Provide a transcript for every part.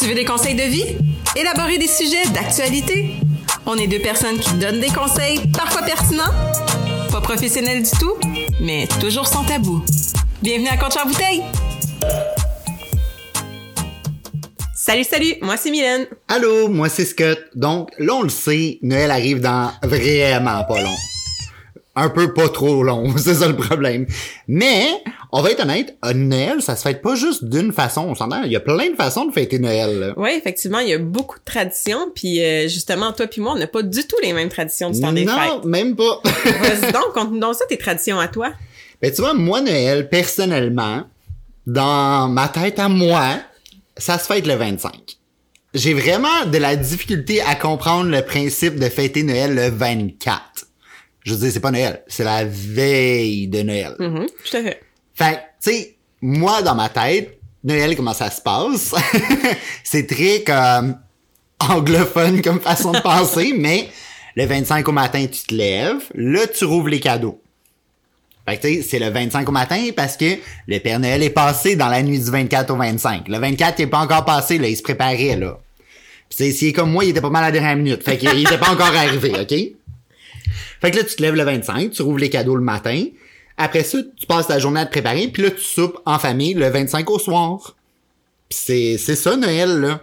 Tu veux des conseils de vie? Élaborer des sujets d'actualité? On est deux personnes qui donnent des conseils, parfois pertinents, pas professionnels du tout, mais toujours sans tabou. Bienvenue à Contre bouteille! Salut, salut, moi c'est Mylène. Allô, moi c'est Scott. Donc, là on le sait, Noël arrive dans vraiment pas long. Un peu pas trop long, c'est ça le problème. Mais, on va être honnête, Noël, ça se fête pas juste d'une façon. On s'entend, il y a plein de façons de fêter Noël. Oui, effectivement, il y a beaucoup de traditions. Puis euh, justement, toi puis moi, on n'a pas du tout les mêmes traditions du temps des fêtes. Non, même pas. Vas-y donc, conte-nous ça tes traditions à toi. Ben tu vois, moi, Noël, personnellement, dans ma tête à moi, ça se fête le 25. J'ai vraiment de la difficulté à comprendre le principe de fêter Noël le 24. Je veux dire, c'est pas Noël, c'est la veille de Noël. Mm-hmm, tout à fait. Fait tu sais, moi, dans ma tête, Noël, comment ça se passe? c'est très comme anglophone comme façon de penser, mais le 25 au matin, tu te lèves, là, tu rouvres les cadeaux. Fait que tu sais, c'est le 25 au matin parce que le Père Noël est passé dans la nuit du 24 au 25. Le 24, il est pas encore passé, là, il se préparait, là. S'il est comme moi, il était pas mal à la dernière minute. Fait qu'il était pas encore arrivé, OK? Fait que là, tu te lèves le 25, tu rouvres les cadeaux le matin. Après ça, tu passes ta journée à te préparer, puis là, tu soupes en famille le 25 au soir. c'est, c'est ça, Noël, là.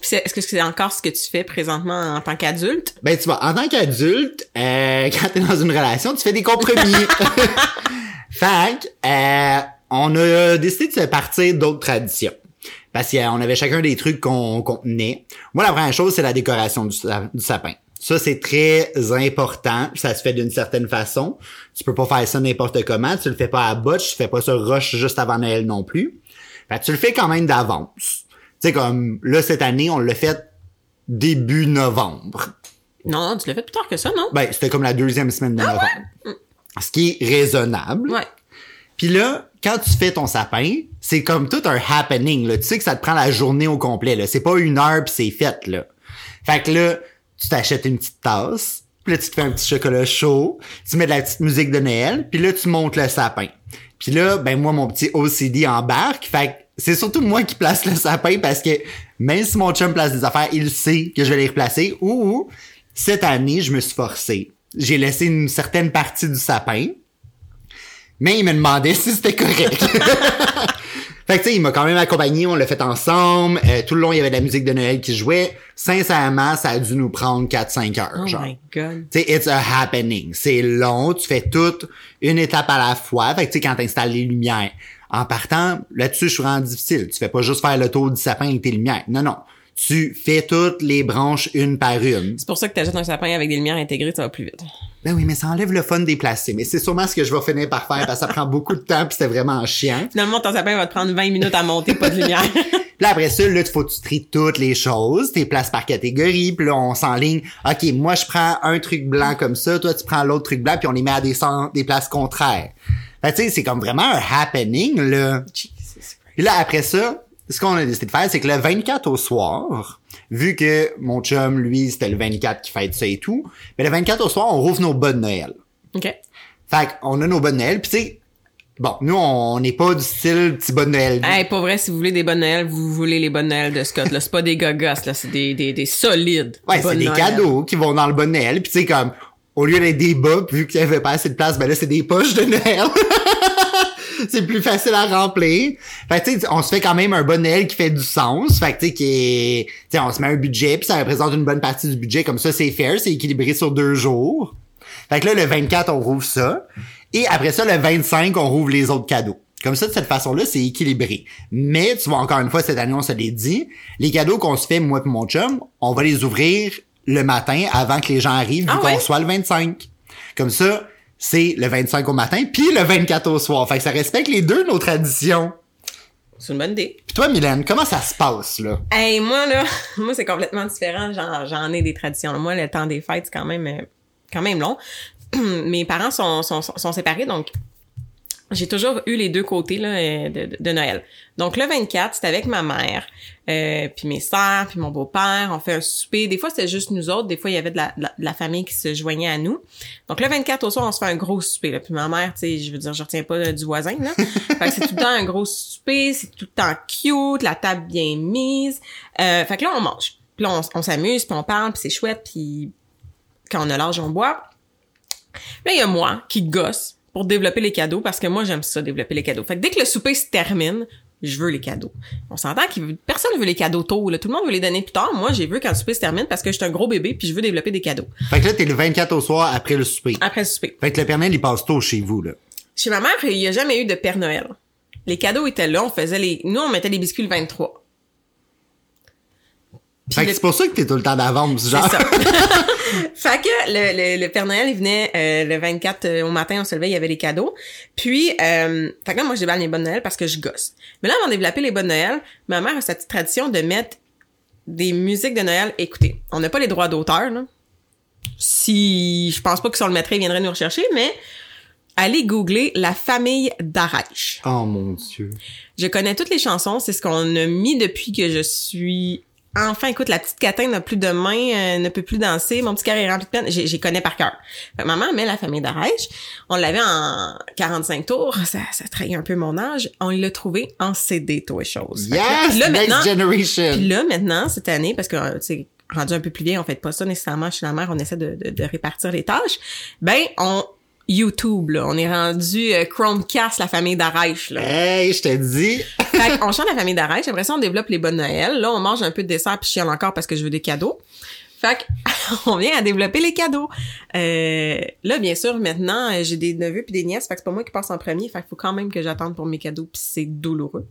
Est-ce que c'est encore ce que tu fais présentement en tant qu'adulte? Ben, tu vois, en tant qu'adulte, euh, quand t'es dans une relation, tu fais des compromis. fait euh, on a décidé de se partir d'autres traditions. Parce qu'on avait chacun des trucs qu'on tenait. Moi, la première chose, c'est la décoration du, du sapin. Ça, c'est très important. Ça se fait d'une certaine façon. Tu peux pas faire ça n'importe comment. Tu le fais pas à botch. Tu fais pas ça rush juste avant Noël non plus. Fait tu le fais quand même d'avance. Tu sais, comme là, cette année, on l'a fait début novembre. Non, tu l'as fait plus tard que ça, non? Ben, c'était comme la deuxième semaine de ah novembre. Ce qui est raisonnable. Ouais. Puis là, quand tu fais ton sapin, c'est comme tout un happening. Là. Tu sais que ça te prend la journée au complet. Là. C'est pas une heure puis c'est fait. Là. Fait que là, tu t'achètes une petite tasse, puis là, tu te fais un petit chocolat chaud, tu mets de la petite musique de Noël, puis là, tu montes le sapin. Puis là, ben moi, mon petit OCD embarque, fait c'est surtout moi qui place le sapin parce que même si mon chum place des affaires, il sait que je vais les replacer. Ou cette année, je me suis forcé. J'ai laissé une certaine partie du sapin, mais il me demandait si c'était correct. Fait que tu sais, il m'a quand même accompagné, on l'a fait ensemble. Euh, tout le long, il y avait de la musique de Noël qui jouait. Sincèrement, ça a dû nous prendre 4-5 heures. Oh my god. Tu sais, it's a happening. C'est long, tu fais toute une étape à la fois. Fait que tu sais, quand t'installes les lumières. En partant, là-dessus, je suis vraiment difficile. Tu fais pas juste faire le tour du sapin avec tes lumières. Non, non tu fais toutes les branches une par une. C'est pour ça que tu achètes un sapin avec des lumières intégrées, ça va plus vite. Ben oui, mais ça enlève le fun des déplacer. Mais c'est sûrement ce que je vais finir par faire parce que ça prend beaucoup de temps puis c'était vraiment chiant. Finalement, ton sapin va te prendre 20 minutes à monter, pas de lumière. là après ça, là, il faut que tu tries toutes les choses, tes places par catégorie, puis là, on s'enligne. OK, moi, je prends un truc blanc comme ça, toi, tu prends l'autre truc blanc, puis on les met à des, des places contraires. tu sais, c'est comme vraiment un happening, là. Puis là, après ça, ce qu'on a décidé de faire, c'est que le 24 au soir, vu que mon chum, lui, c'était le 24 qui fête ça et tout, mais le 24 au soir, on rouvre nos bonnes Noël. OK. Fait qu'on a nos bonnes Noël, puis tu sais, bon, nous, on n'est pas du style petit bonne Noël. Hey, pas vrai, si vous voulez des bonnes Noël, vous voulez les bonnes Noël de Scott, là. C'est pas des gogos, là. C'est des, des, des solides. Ouais, c'est des cadeaux qui vont dans le bon Noël, puis tu sais, comme, au lieu d'être des bas, vu qu'il y avait pas assez de place, ben là, c'est des poches de Noël. c'est plus facile à remplir. Fait tu sais, on se fait quand même un bon Noël qui fait du sens. Fait que tu sais, qui est, on se met un budget puis ça représente une bonne partie du budget. Comme ça, c'est fair, c'est équilibré sur deux jours. Fait que là, le 24, on rouvre ça. Et après ça, le 25, on rouvre les autres cadeaux. Comme ça, de cette façon-là, c'est équilibré. Mais, tu vois, encore une fois, cette année, on se l'est dit, les cadeaux qu'on se fait, moi et mon chum, on va les ouvrir le matin avant que les gens arrivent, vu ah qu'on soit le 25. Comme ça, c'est le 25 au matin, puis le 24 au soir. Fait que ça respecte les deux nos traditions. C'est une bonne idée. Puis toi, Mylène, comment ça se passe, là? Hey, moi, là, moi, c'est complètement différent. J'en ai des traditions. Moi, le temps des fêtes, c'est quand même, euh, quand même long. Mes parents sont, sont, sont séparés, donc j'ai toujours eu les deux côtés là, euh, de, de Noël. Donc le 24, c'était avec ma mère, euh, puis mes sœurs, puis mon beau-père. On fait un souper. Des fois, c'était juste nous autres. Des fois, il y avait de la, de la, famille qui se joignait à nous. Donc le 24 au soir, on se fait un gros souper. Là. Puis ma mère, tu sais, je veux dire, je retiens pas euh, du voisin. Là. fait que c'est tout le temps un gros souper. C'est tout le temps cute, la table bien mise. Euh, fait que là, on mange. Puis là, on, s'amuse, puis on parle, puis c'est chouette. Puis quand on a l'âge, on boit. Là, il y a moi qui gosse pour développer les cadeaux parce que moi j'aime ça développer les cadeaux. Fait que dès que le souper se termine, je veux les cadeaux. On s'entend que personne veut les cadeaux tôt, là. tout le monde veut les donner plus tard. Moi, j'ai vu quand le souper se termine parce que je suis un gros bébé puis je veux développer des cadeaux. Fait que là t'es le 24 au soir après le souper. Après le souper. Fait que le Père Noël il passe tôt chez vous là. Chez ma mère, il y a jamais eu de Père Noël. Les cadeaux étaient là, on faisait les nous on mettait les biscuits le 23. Fait que c'est pour ça que t'es tout le temps d'avance, genre. Ça. fait que le, le, Père Noël, il venait euh, le 24 euh, au matin, on se levait, il y avait les cadeaux. Puis, euh, fait que là, moi, je déballe les bonnes Noël parce que je gosse. Mais là, avant de développer les bonnes Noël, ma mère a cette tradition de mettre des musiques de Noël. Écoutez, on n'a pas les droits d'auteur, là. Si, je pense pas que si on le mettrait, il viendrait nous rechercher, mais allez googler la famille d'Arèche. Oh mon dieu. Je connais toutes les chansons, c'est ce qu'on a mis depuis que je suis Enfin, écoute, la petite catin n'a plus de main, euh, ne peut plus danser, mon petit cœur est rempli de peine. J'y connais par cœur. maman met la famille d'Arèche. On l'avait en 45 tours. Ça, ça trahit un peu mon âge. On l'a trouvé en CD, toi, chose. Yes! Là, next generation! Puis là, maintenant, cette année, parce que, c'est rendu un peu plus vieille, on fait pas ça nécessairement chez la mère, on essaie de, de, de répartir les tâches. Ben, on YouTube, là. On est rendu euh, Chromecast, la famille d'Arèche, là. Hey, je te dis! fait on chante la famille d'Arèche. Après ça, on développe les bonnes Noël. Là, on mange un peu de dessert puis chiale encore parce que je veux des cadeaux. Fait on vient à développer les cadeaux. Euh, là, bien sûr, maintenant, j'ai des neveux puis des nièces. Fait que c'est pas moi qui passe en premier. Fait qu'il faut quand même que j'attende pour mes cadeaux puis c'est douloureux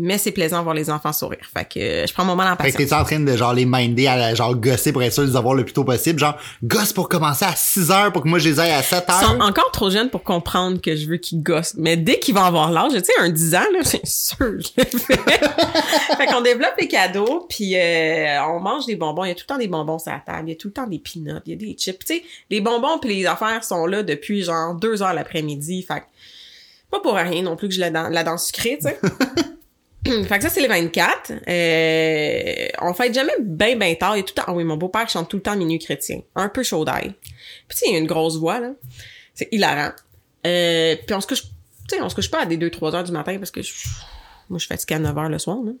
mais c'est plaisant de voir les enfants sourire. Fait que euh, je prends mon moment en patience. Fait que t'es en train de genre les minder à genre gosser pour être sûr de les avoir le plus tôt possible, genre gosse pour commencer à 6 heures pour que moi je les aille à 7 heures. Ils sont encore trop jeunes pour comprendre que je veux qu'ils gossent. Mais dès qu'ils vont avoir l'âge, tu sais un 10 ans là, c'est sûr, je le fais. fait qu'on développe les cadeaux puis euh, on mange des bonbons, il y a tout le temps des bonbons sur la table, il y a tout le temps des peanuts, il y a des chips, tu sais, les bonbons puis les affaires sont là depuis genre 2 heures l'après-midi, fait pas pour rien non plus que je la, la danse sucrée, tu sais. fait que ça, c'est le 24. Euh, on fait jamais bien, bien tard. Il y a tout le temps... Ah oui, mon beau-père chante tout le temps minuit chrétien. Un peu chaud d'ail. Puis il y a une grosse voix, là. C'est hilarant. Euh, puis on se couche... Tu sais, on se couche pas à des 2-3 heures du matin parce que je, moi, je fatigue à 9 heures le soir, là.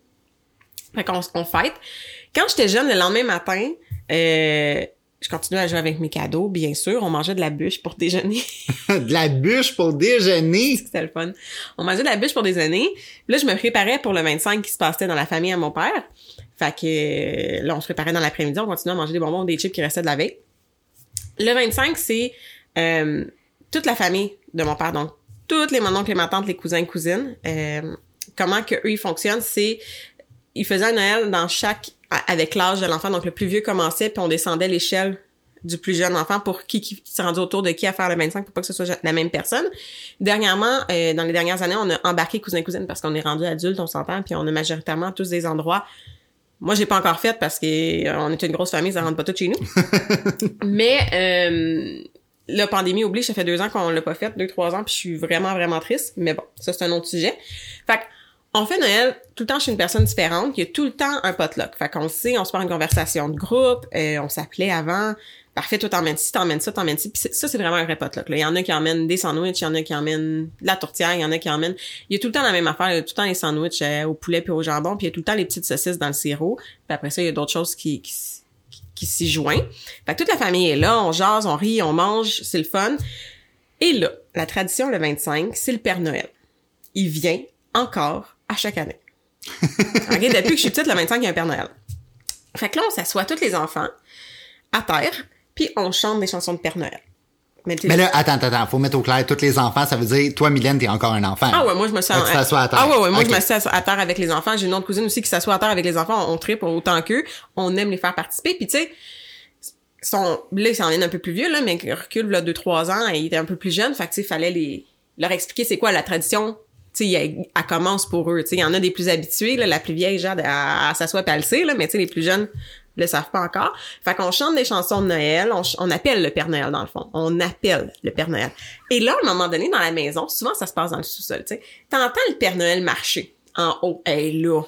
Fait qu'on on fête. Quand j'étais jeune, le lendemain matin, euh, je continuais à jouer avec mes cadeaux, bien sûr. On mangeait de la bûche pour déjeuner. de la bûche pour déjeuner? C'était le fun. On mangeait de la bûche pour déjeuner. Là, je me préparais pour le 25 qui se passait dans la famille à mon père. Fait que là, on se préparait dans l'après-midi. On continuait à manger des bonbons, des chips qui restaient de la veille. Le 25, c'est euh, toute la famille de mon père. Donc, toutes les mononcles, les ma tante, les cousins, cousines. Euh, comment que eux, ils fonctionnent, c'est... Ils faisaient un Noël dans chaque avec l'âge de l'enfant. Donc, le plus vieux commençait, puis on descendait l'échelle du plus jeune enfant pour qui, qui s'est rendu autour de qui à faire le 25 pour pas que ce soit la même personne. Dernièrement, euh, dans les dernières années, on a embarqué cousin cousine parce qu'on est rendu adulte, on s'entend, puis on a majoritairement tous des endroits. Moi, j'ai pas encore fait parce que euh, on est une grosse famille, ça rentre pas tout chez nous. Mais euh, la pandémie oblige, ça fait deux ans qu'on l'a pas fait, deux trois ans, puis je suis vraiment vraiment triste. Mais bon, ça c'est un autre sujet. Fait on fait Noël tout le temps chez une personne différente. Il y a tout le temps un potluck. Fait qu'on sait, on se parle une conversation de groupe. Euh, on s'appelait avant. Parfait, toi t'emmènes ci, t'emmènes ça, t'emmènes ci. Puis ça, c'est vraiment un vrai potluck. Il y en a qui emmènent des sandwichs, il y en a qui emmènent de la tourtière, il y en a qui emmènent... Il y a tout le temps la même affaire. Il y a tout le temps les sandwichs euh, au poulet puis au jambon. Puis il y a tout le temps les petites saucisses dans le sirop. Puis après ça, il y a d'autres choses qui, qui, qui, s'y joignent. Fait que toute la famille est là. On jase, on rit, on mange. C'est le fun. Et là, la tradition le 25, c'est le Père Noël. Il vient encore à chaque année. okay, depuis que je suis petite, le 25, il y a un Père Noël. Fait que là, on s'assoit tous les enfants à terre, puis on chante des chansons de Père Noël. Mais, là, attends, attends, faut mettre au clair, tous les enfants, ça veut dire, toi, Mylène, t'es encore un enfant. Ah ouais, moi, je me sens... Tu t'assois à terre. Ah ouais, ouais, moi, je me suis à terre avec les enfants. J'ai une autre cousine aussi qui s'assoit à terre avec les enfants. On tripe autant qu'eux. On aime les faire participer. Puis tu sais, sont, là, ils s'en viennent un peu plus vieux, là, mais ils reculent, là, 2-3 ans, et ils étaient un peu plus jeunes. Fait que, tu sais, fallait les, leur expliquer c'est quoi la tradition tu elle, commence pour eux. Il y en a des plus habitués, là, la plus vieille, genre, et elle le sait, là, mais les plus jeunes, le savent pas encore. Fait qu'on chante des chansons de Noël, on, on appelle le Père Noël dans le fond. On appelle le Père Noël. Et là, à un moment donné, dans la maison, souvent ça se passe dans le sous-sol, tu sais, t'entends le Père Noël marcher en haut. Et là,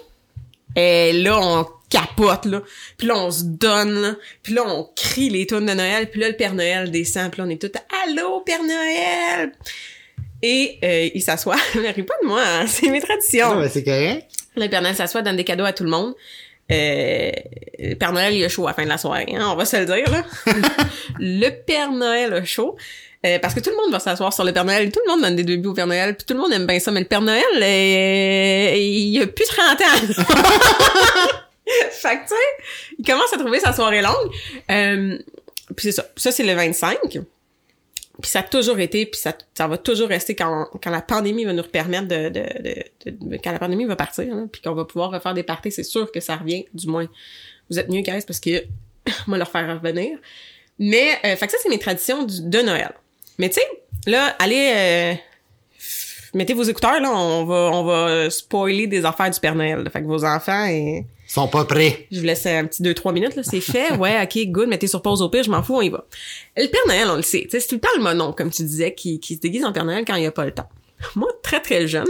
et là, on capote, là. Puis là, on se donne, là. Puis là, on crie les tunes de Noël. Puis là, le Père Noël descend. Puis là, on est tous « Allô, Père Noël! » Et euh, il s'assoit. Mais ris pas de moi, hein. c'est mes traditions. Non, mais c'est correct. Le Père Noël s'assoit, donne des cadeaux à tout le monde. Euh, le Père Noël, il a chaud à la fin de la soirée, hein, on va se le dire, là. le Père Noël a chaud. Euh, parce que tout le monde va s'asseoir sur le Père Noël. Tout le monde donne des débuts au Père Noël. Puis tout le monde aime bien ça. Mais le Père Noël, euh, il a plus 30 ans. fait que, tu sais, il commence à trouver sa soirée longue. Euh, puis c'est ça. Ça, c'est le 25. Puis ça a toujours été, puis ça, ça va toujours rester quand, quand la pandémie va nous permettre de, de, de, de- quand la pandémie va partir, hein, puis qu'on va pouvoir refaire des parties, c'est sûr que ça revient, du moins. Vous êtes mieux, guys, parce que moi leur faire revenir. Mais, euh, fait que ça, c'est mes traditions de Noël. Mais tu sais, là, allez, euh, mettez vos écouteurs, là, on va, on va spoiler des affaires du Père Noël. là. Fait que vos enfants, et... Ils sont pas prêts. Je vous laisse un petit 2-3 minutes, là, c'est fait. Ouais, ok, good, mettez sur pause au pire, je m'en fous, on y va. Le Père Noël, on le sait. C'est tout le temps le monon, comme tu disais, qui, qui se déguise en Père Noël quand il n'y a pas le temps. Moi, très très jeune,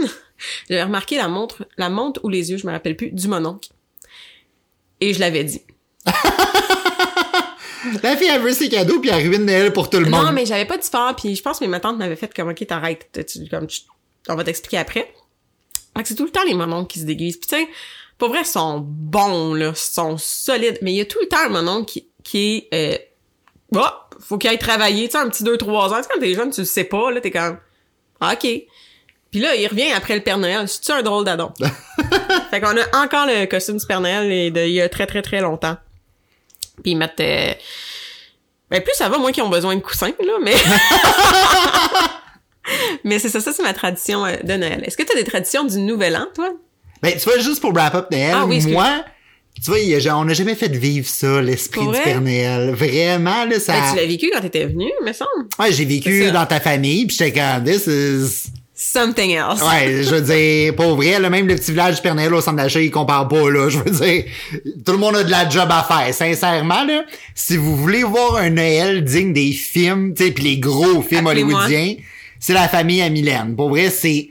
j'avais remarqué la montre, la montre ou les yeux, je me rappelle plus, du mononcle. Et je l'avais dit. La fille, elle veut ses cadeaux, puis elle ruine Noël pour tout le monde. Non, mais j'avais pas dit fort, puis je pense que mes ma tante m'avait fait comme, ok, t'arrêtes, tu- comme, tu- on va t'expliquer après. Fait que c'est tout le temps les mononcles qui se déguisent. Puis tu sais, pour vrai, ils sont bons, là, ils sont solides, mais il y a tout le temps un mononcle qui, qui est, euh, oh, faut qu'il aille travailler, tu sais, un petit 2-3 ans. Tu sais, quand t'es jeune, tu le sais pas, là, t'es comme, ah, ok. Puis là, il revient après le Père Noël. C'est-tu un drôle d'adon? fait qu'on a encore le costume du Père Noël et de, il y a très, très, très longtemps. Puis ils mettent... euh, Ben, plus ça va, moins qu'ils ont besoin de coussins, là, mais... mais c'est ça, ça, c'est ma tradition euh, de Noël. Est-ce que t'as des traditions du Nouvel An, toi? Ben, tu vois, juste pour wrap up Noël, Ah oui, moi, tu vois, on n'a jamais fait vivre ça, l'esprit du? Père Noël. Vraiment, là, ça... Ben, tu l'as vécu quand t'étais venu, me semble. Ouais, j'ai vécu dans ta famille, puis j'étais comme, this is... Something else. Ouais, je veux dire, pour vrai, là, même le petit village du Père Noël au centre d'achat, il compare pas, là. Je veux dire, tout le monde a de la job à faire. Sincèrement, là, si vous voulez voir un Noël digne des films, tu sais, pis les gros films hollywoodiens, c'est la famille à Mylène. Pour vrai, c'est...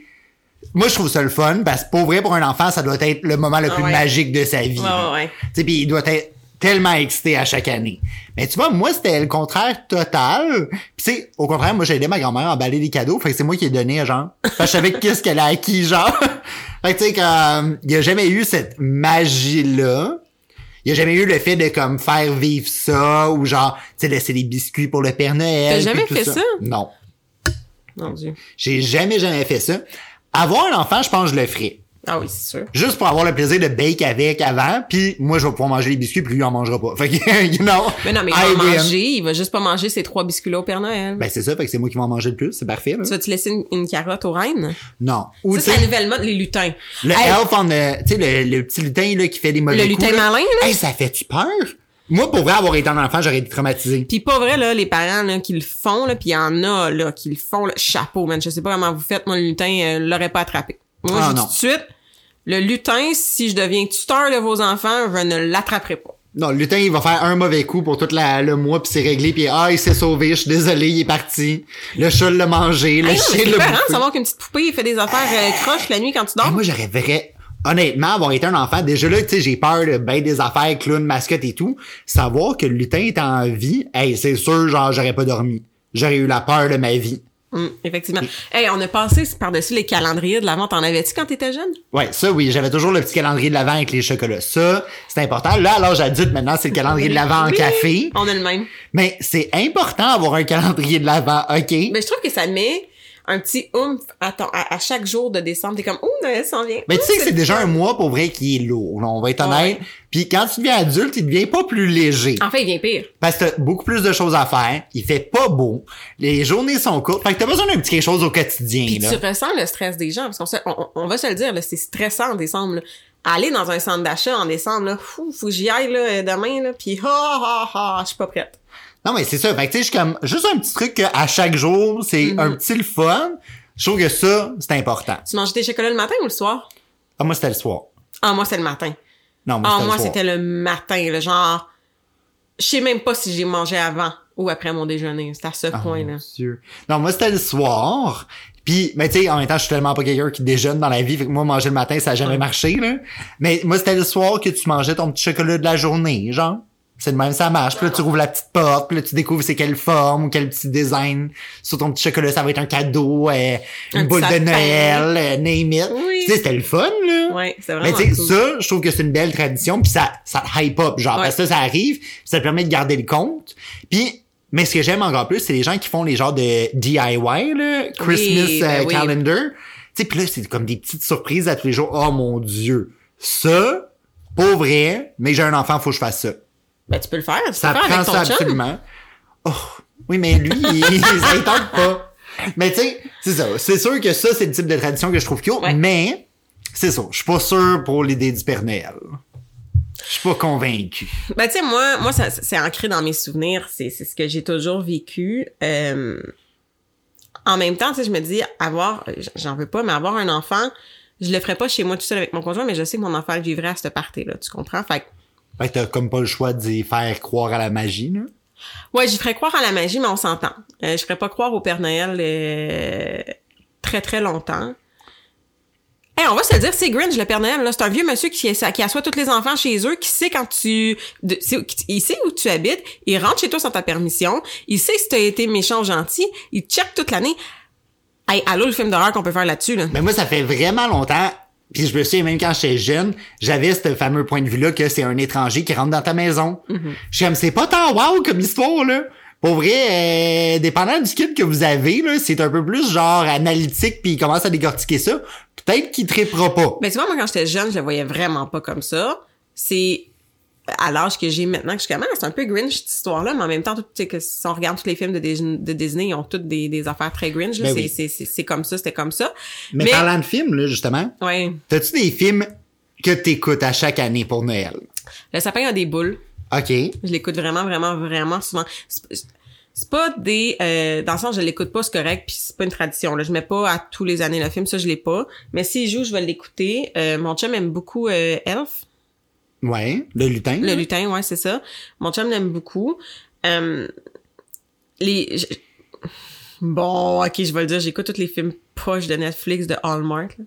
Moi, je trouve ça le fun, parce que pour vrai, pour un enfant, ça doit être le moment le Ah plus ouais. magique de sa vie. Ouais, là. ouais. Tu sais, pis il doit être tellement excité à chaque année. Mais tu vois, moi, c'était le contraire total. Puis tu sais, au contraire, moi, j'ai aidé ma grand-mère à emballer des cadeaux. Fait que c'est moi qui ai donné, genre. Parce que je savais qu'est-ce qu'elle a acquis, genre. fait que tu sais, comme, il y a jamais eu cette magie-là. Il y a jamais eu le fait de, comme, faire vivre ça, ou genre, tu sais, laisser des biscuits pour le Père Noël. T'as puis jamais fait ça? Non. Mon Dieu. J'ai jamais, jamais fait ça. Avoir un enfant, je pense que je le ferais. Ah oui, c'est sûr. Juste pour avoir le plaisir de bake avec avant, puis moi je vais pouvoir manger les biscuits, puis lui il en mangera pas. Fait que, you know. Mais non, mais I il va win. manger, il va juste pas manger ses trois biscuits là au Père Noël. Ben c'est ça, fait que c'est moi qui vais en manger le plus, c'est parfait. Là. tu vas-tu laisser une, une carotte aux reines? Non. Ou Ça, c'est la nouvelle mode, les lutins. le Hey, elf on the- tu sais le, le petit lutin là qui fait des mauvais Le coups, lutin là. malin, là? Hey, ça fait-tu peur? Moi pour vrai avoir été un enfant, j'aurais été traumatisé. Pis pas vrai, là, les parents, là, qui le font, là, pis il y en a, là, qui le font, là, chapeau, man. Je sais pas comment vous faites, moi, le lutin, euh, l'aurait pas attrapé. Moi, Ah, je dis tout de suite, le lutin, si je deviens tuteur de vos enfants, je ne l'attraperai pas. Non, le lutin il va faire un mauvais coup pour tout la- le mois puis c'est réglé puis ah il s'est sauvé, je suis désolé, il est parti. Le chat l'a mangé, le Hey, chien c'est l'a bouffé. savoir qu'une petite poupée, il fait des affaires euh, croches la nuit quand tu dors. moi, j'aurais vrai, honnêtement, avoir été un enfant, déjà là, tu sais, j'ai peur de ben des affaires, clown, mascotte et tout. Savoir que le lutin est en vie, hey, c'est sûr, genre, j'aurais pas dormi. J'aurais eu la peur de ma vie. Hum, effectivement. Hey, on a passé par-dessus les calendriers de l'avant. T'en avais-tu quand t'étais jeune? Ouais, ça, oui, j'avais toujours le petit calendrier de l'avant avec les chocolats. Ça, c'est important. Là, à l'âge adulte, maintenant, c'est le calendrier de l'avant en café. On a le même. Mais c'est important d'avoir un calendrier de l'avant, OK? Mais je trouve que ça met un petit oomph à, ton- à, à chaque jour de décembre. T'es comme, oh, Noël s'en vient. Mais tu sais que c'est déjà un mois pour vrai qui est lourd. là, on va être honnête. Ouais. Puis quand tu deviens adulte, il devient pas plus léger. En fait, il vient pire. Parce que t'as beaucoup plus de choses à faire. Il fait pas beau. Les journées sont courtes. Fait que t'as besoin d'un petit quelque chose au quotidien, Puis là. tu ressens le stress des gens, parce qu'on se- on, on va se le dire, là, c'est stressant en décembre. là. Aller dans un centre d'achat en décembre, là, fou, faut que j'y aille là, demain, là, puis ha ha ha, je suis pas prête. Non, mais c'est ça. Fait que tu sais, je suis comme, juste un petit truc qu'à chaque jour, c'est Mm-hmm. un petit le fun. Je trouve que ça, c'est important. Tu manges tes chocolats le matin ou le soir? Ah, moi, c'était le soir. Ah, moi, c'est le matin. Non, moi, Ah, c'était moi, le c'était le matin, là, genre Je sais même pas si j'ai mangé avant ou après mon déjeuner. C'est à ce Ah, point-là. Non, moi, c'était le soir. Puis, mais tu sais, en même temps, je suis tellement pas quelqu'un qui déjeune dans la vie. Fait que moi, manger le matin, ça a jamais Ouais. marché, là. Mais moi, c'était le soir que tu mangeais ton petit chocolat de la journée, genre. C'est de même, ça marche. Puis là, tu rouvres la petite porte. Puis là, tu découvres c'est quelle forme ou quel petit design. Sur ton petit chocolat, ça va être un cadeau, euh, une Un boule de. Noël, euh, name it. Oui. Tu sais, c'était le fun, là. Ouais, c'est Mais vraiment tu sais, cool. ça, je trouve que c'est une belle tradition, puis ça, ça te hype up, genre, Ouais. parce que ça, ça arrive, ça te permet de garder le compte. Puis, mais ce que j'aime encore plus, c'est les gens qui font les genres de DIY, là, Christmas Oui, ben euh, oui. calendar. Tu sais, puis là, c'est comme des petites surprises à tous les jours. Oh mon Dieu, ça, pas vrai, mais j'ai un enfant, faut que je fasse ça. Ben, tu peux le faire. Tu Ça peux faire prend avec ça chum. absolument. Oh, oui, mais lui, il, ça il tente pas. Mais tu sais, c'est ça. C'est sûr que ça, c'est le type de tradition que je trouve cute, Ouais. mais c'est ça. Je suis pas sûr pour l'idée du Père Noël. Je suis pas convaincu. Ben, tu sais, moi, moi, ça, c'est ancré dans mes souvenirs. C'est, c'est ce que j'ai toujours vécu. Euh, en même temps, tu sais, je me dis, avoir, j'en veux pas, mais avoir un enfant, je le ferais pas chez moi tout seul avec mon conjoint, mais je sais que mon enfant le vivrait à cette partie-là. Tu comprends? Fait que, Fait que t'as comme pas le choix d'y faire croire à la magie, là. ouais, j'y ferais croire à la magie, mais on s'entend. Euh, je ferais pas croire au Père Noël euh, très, très longtemps. Hey, on va se le dire, c'est Grinch, le Père Noël. là. C'est un vieux monsieur qui, qui assoit tous les enfants chez eux, qui sait quand tu... de- il sait où tu habites, il rentre chez toi sans ta permission, il sait si t'as été méchant ou gentil, il check toute l'année. Hey, allô, le film d'horreur qu'on peut faire là-dessus, là. Mais moi, ça fait vraiment longtemps. Puis je me souviens, même quand j'étais jeune, j'avais ce fameux point de vue-là que c'est un étranger qui rentre dans ta maison. Je suis comme, c'est pas tant wow comme histoire, là. Pour vrai, euh, dépendant du kit que vous avez, là, c'est un peu plus genre analytique puis il commence à décortiquer ça. Peut-être qu'il trippera pas. Mais tu vois, moi, quand j'étais jeune, je le voyais vraiment pas comme ça. C'est à l'âge que j'ai maintenant que je suis comme, Ah, c'est un peu Grinch, cette histoire-là, mais en même temps, tu sais, que si on regarde tous les films de, Dis- de Disney, ils ont toutes des, des affaires très Grinch, là. Ben C'est- oui. comme ça, c'était comme ça. Mais, parlant de films, là, justement, ouais. t'as-tu des films que t'écoutes à chaque année pour Noël? Le sapin a des boules. OK. Je l'écoute vraiment, vraiment, vraiment souvent. C'est c'est pas des... Euh, dans le sens, je l'écoute pas, c'est correct, puis c'est pas une tradition. Là. Je mets pas à tous les années le film, ça, je l'ai pas. Mais s'il joue, je vais l'écouter. Euh, mon chum aime beaucoup euh, Elf. Ouais. Le lutin. Le lutin, ouais, c'est ça. Mon chum l'aime beaucoup. Euh, les... je- Bon, ok, je vais le dire, j'écoute tous les films poches de Netflix de Hallmark. là.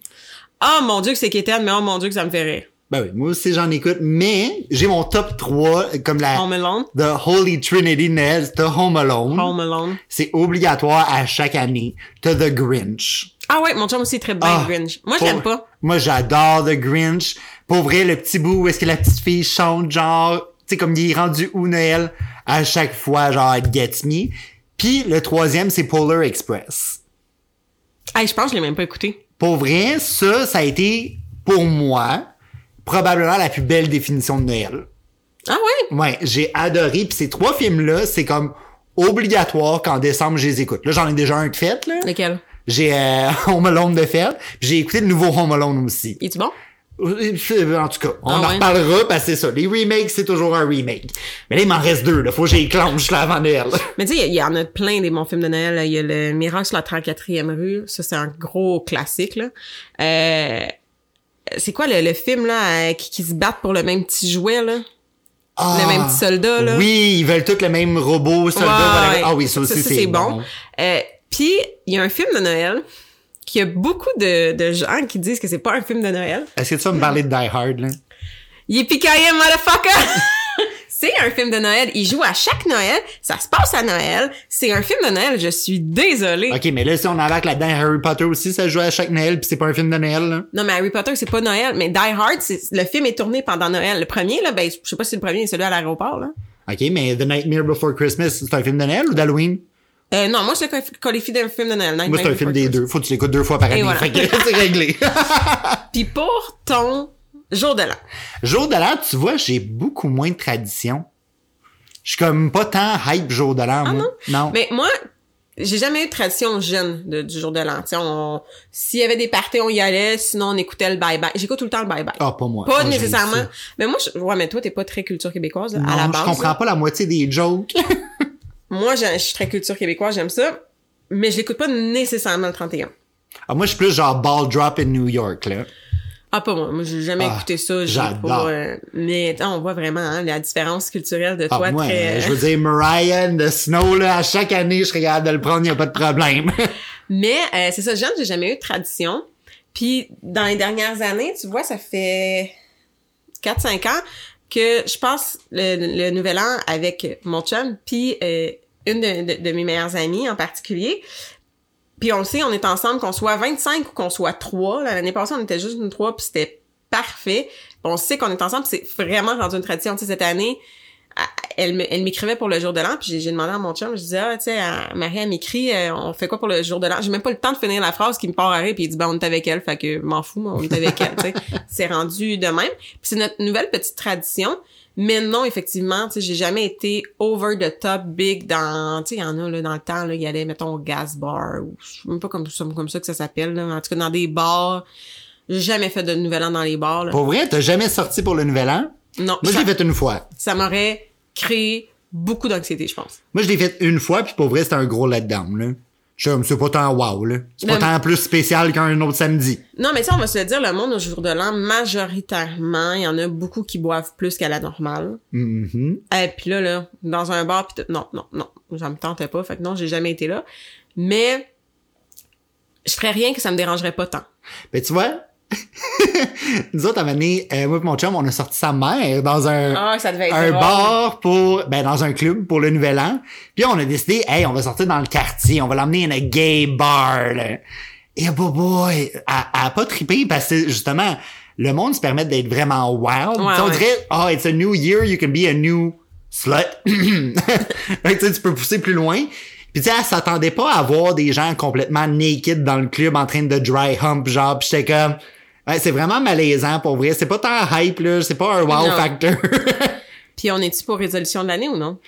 Oh mon dieu que c'est quétaine, mais oh mon dieu que ça me fait rire. Ben oui, moi aussi j'en écoute, mais j'ai mon top 3 comme la Home Alone? The Holy Trinity Noël, t'as Home Alone. Home Alone. C'est obligatoire à chaque année. T'as The Grinch. Ah ouais, mon chum aussi est très bien Ah, Grinch. Moi, je l'aime pas. Moi, j'adore The Grinch. Pour vrai, le petit bout où est-ce que la petite fille chante, genre, tu sais, comme il est rendu où Noël, à chaque fois, genre, it gets me. Puis le troisième, c'est Polar Express. Hey, je pense que je l'ai même pas écouté. Pour vrai, ça, ça a été, pour moi, probablement la plus belle définition de Noël. Ah ouais? Ouais, j'ai adoré. Puis ces trois films-là, c'est comme obligatoire qu'en décembre, je les écoute. Là, j'en ai déjà un de fait, là. Lequel? J'ai euh, Home Alone de. Puis j'ai écouté le nouveau Home Alone aussi. Es-tu bon? Euh, En tout cas, on Ah en reparlera parce que c'est ça. Les remakes, c'est toujours un remake. Mais là, il m'en reste deux. Là. Faut que j'y clenche là avant Noël. Mais tu sais, il y en a plein des bons films de Noël. Il y a le Miracle sur la 34e rue. Ça, c'est un gros classique, là. Euh, c'est quoi le, le film, là, euh, qui, qui se battent pour le même petit jouet, là? Ah, Le même petit soldat, là? Oui, ils veulent tous le même robot, soldat. Ouais. Ah oui, ça aussi, c'est bon. Euh, Puis, il y a un film de Noël qui a beaucoup de, de gens qui disent que c'est pas un film de Noël. Est-ce que tu vas me parler de Die Hard, là? Yippee-ki-yay, motherfucker! c'est un film de Noël. Il joue à chaque Noël. Ça se passe à Noël. C'est un film de Noël. Je suis désolée. Ok, mais là, si on embarque là-dedans, Harry Potter aussi, ça joue à chaque Noël, puis c'est pas un film de Noël, là. Non, mais Harry Potter, c'est pas Noël. Mais Die Hard, le film est tourné pendant Noël. Le premier, là, ben, je sais pas si le premier est celui à l'aéroport, là. Ok, mais The Nightmare Before Christmas, c'est un film de Noël ou d'Halloween? Euh, non, moi, je le qualifie d'un film de Noël. Moi, c'est un film des deux. Faut que tu l'écoutes deux fois par année. voilà. Fait que c'est réglé. Puis pour ton jour de l'an. Jour de l'an, tu vois, j'ai beaucoup moins de traditions. Je suis comme pas tant hype jour de l'an, moi. Non? Ah Mais moi, j'ai jamais eu de tradition jeune de- du jour de l'an. On- S'il y avait des parties, on y allait. Sinon, on écoutait le bye-bye. J'écoute tout le temps le bye-bye. Ah, pas moi. Pas Ah, nécessairement. Mais moi, je... ouais, mais toi, t'es pas très culture québécoise, là, Non, à la base. je comprends là. pas la moitié des jokes. Moi, je suis très culture québécoise, j'aime ça. Mais je l'écoute pas nécessairement le 31. ah, moi, je suis plus genre ball drop in New York, là. Ah, pas moi. Moi, j'ai jamais Ah, écouté ça. j'adore. euh, mais on voit vraiment hein, la différence culturelle de Ah, toi. moi, très... euh, je veux dire, Mariah the Snow, là, à chaque année, je capable de le prendre, y a pas de problème. Mais euh, c'est ça, Jeanne, j'ai jamais eu de tradition. Puis dans les dernières années, tu vois, ça fait 4-5 ans que je passe le, le nouvel an avec mon chum, puis euh, une de, mes meilleures amies en particulier. Puis on sait, on est ensemble, qu'on soit 25 ou qu'on soit 3. L'année passée, on était juste une 3, puis c'était parfait. On sait qu'on est ensemble, c'est vraiment rendu une tradition. Tu cette année, elle m'écrivait pour le jour de l'an, puis j'ai- demandé à mon chum, je disais, ah, tu sais, Marie, elle m'écrit, euh, on fait quoi pour le jour de l'an? J'ai même pas le temps de finir la phrase qui me part à rire, puis il dit, ben, on est avec elle, fait que m'en fous, moi, on est avec elle, tu sais. C'est rendu de même. Puis c'est notre nouvelle petite tradition. Mais non, effectivement, tu sais, j'ai jamais été over the top big dans, tu sais, il y en a, là, dans le temps, là, il y allait, mettons, au gas bar, ou je sais même pas comme, ça- comme ça que ça s'appelle, là, en tout cas, dans des bars. J'ai jamais fait de nouvel an dans les bars, là. Pour vrai, t'as jamais sorti pour le nouvel an? Non, Moi, je l'ai fait une fois. ça m'aurait créé beaucoup d'anxiété, je pense. Moi, je l'ai fait une fois, puis pour vrai, c'était un gros letdown, là. Je suis comme, c'est pas tant wow, là. C'est pas tant plus spécial qu'un autre samedi. Non, mais sais, on va se le dire, le monde au jour de l'an, majoritairement, il y en a beaucoup qui boivent plus qu'à la normale. Mhm. Et puis là, là, dans un bar, pis non, non, non, ça me tentait pas, fait que non, j'ai jamais été là. Mais je ferais rien que ça me dérangerait pas tant. Ben, tu vois, nous autres, à un moment donné, euh, moi et mon chum, on a sorti sa mère dans un, Ah, ça devait être un drôle. bar pour, ben, dans un club pour le nouvel an. Puis on a décidé, hey, on va sortir dans le quartier, on va l'emmener à un gay bar, là. Et oh boy, elle, elle a pas trippé parce que justement, le monde se permet d'être vraiment wild. Ouais, on ouais. dirait, oh, it's a new year, you can be a new slut. Fait que, tu sais, tu peux pousser plus loin. Puis tu sais, elle s'attendait pas à voir des gens complètement naked dans le club en train de dry hump, genre, pis j'étais comme, ouais, c'est vraiment malaisant pour vrai. C'est pas tant hype, là, c'est pas un wow Non. factor. Puis on est-tu pour résolution de l'année ou non?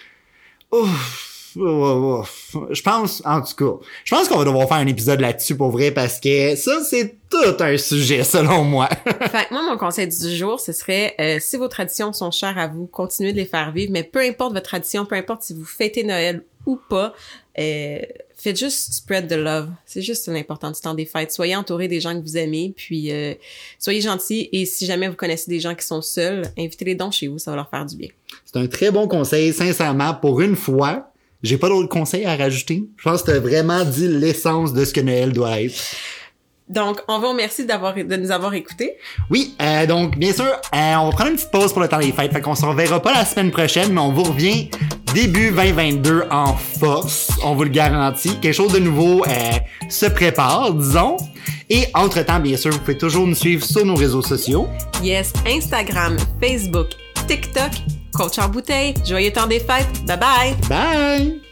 Ouf, ouf, ouf. Je pense, en tout cas, je pense qu'on va devoir faire un épisode là-dessus pour vrai parce que ça, c'est tout un sujet selon moi. fait que moi, mon conseil du jour, ce serait, euh, si vos traditions sont chères à vous, continuez de les faire vivre, mais peu importe votre tradition, peu importe si vous fêtez Noël ou pas, euh, faites juste spread the love. C'est juste l'important du temps des fêtes. Soyez entourés des gens que vous aimez, puis euh, soyez gentils, et si jamais vous connaissez des gens qui sont seuls, invitez-les donc chez vous, ça va leur faire du bien. C'est un très bon conseil, sincèrement, pour une fois. J'ai pas d'autres conseils à rajouter. Je pense que t'as vraiment dit l'essence de ce que Noël doit être. Donc, on vous remercie d'avoir, de nous avoir écoutés. Oui, euh, donc bien sûr, euh, on va prendre une petite pause pour le temps des fêtes. Fait qu'on se reverra pas la semaine prochaine, mais on vous revient début 2022 en force. On vous le garantit. Quelque chose de nouveau euh, se prépare, disons. Et entre-temps, bien sûr, vous pouvez toujours nous suivre sur nos réseaux sociaux. Yes, Instagram, Facebook, TikTok, Coach en bouteille. Joyeux temps des fêtes. Bye bye! Bye!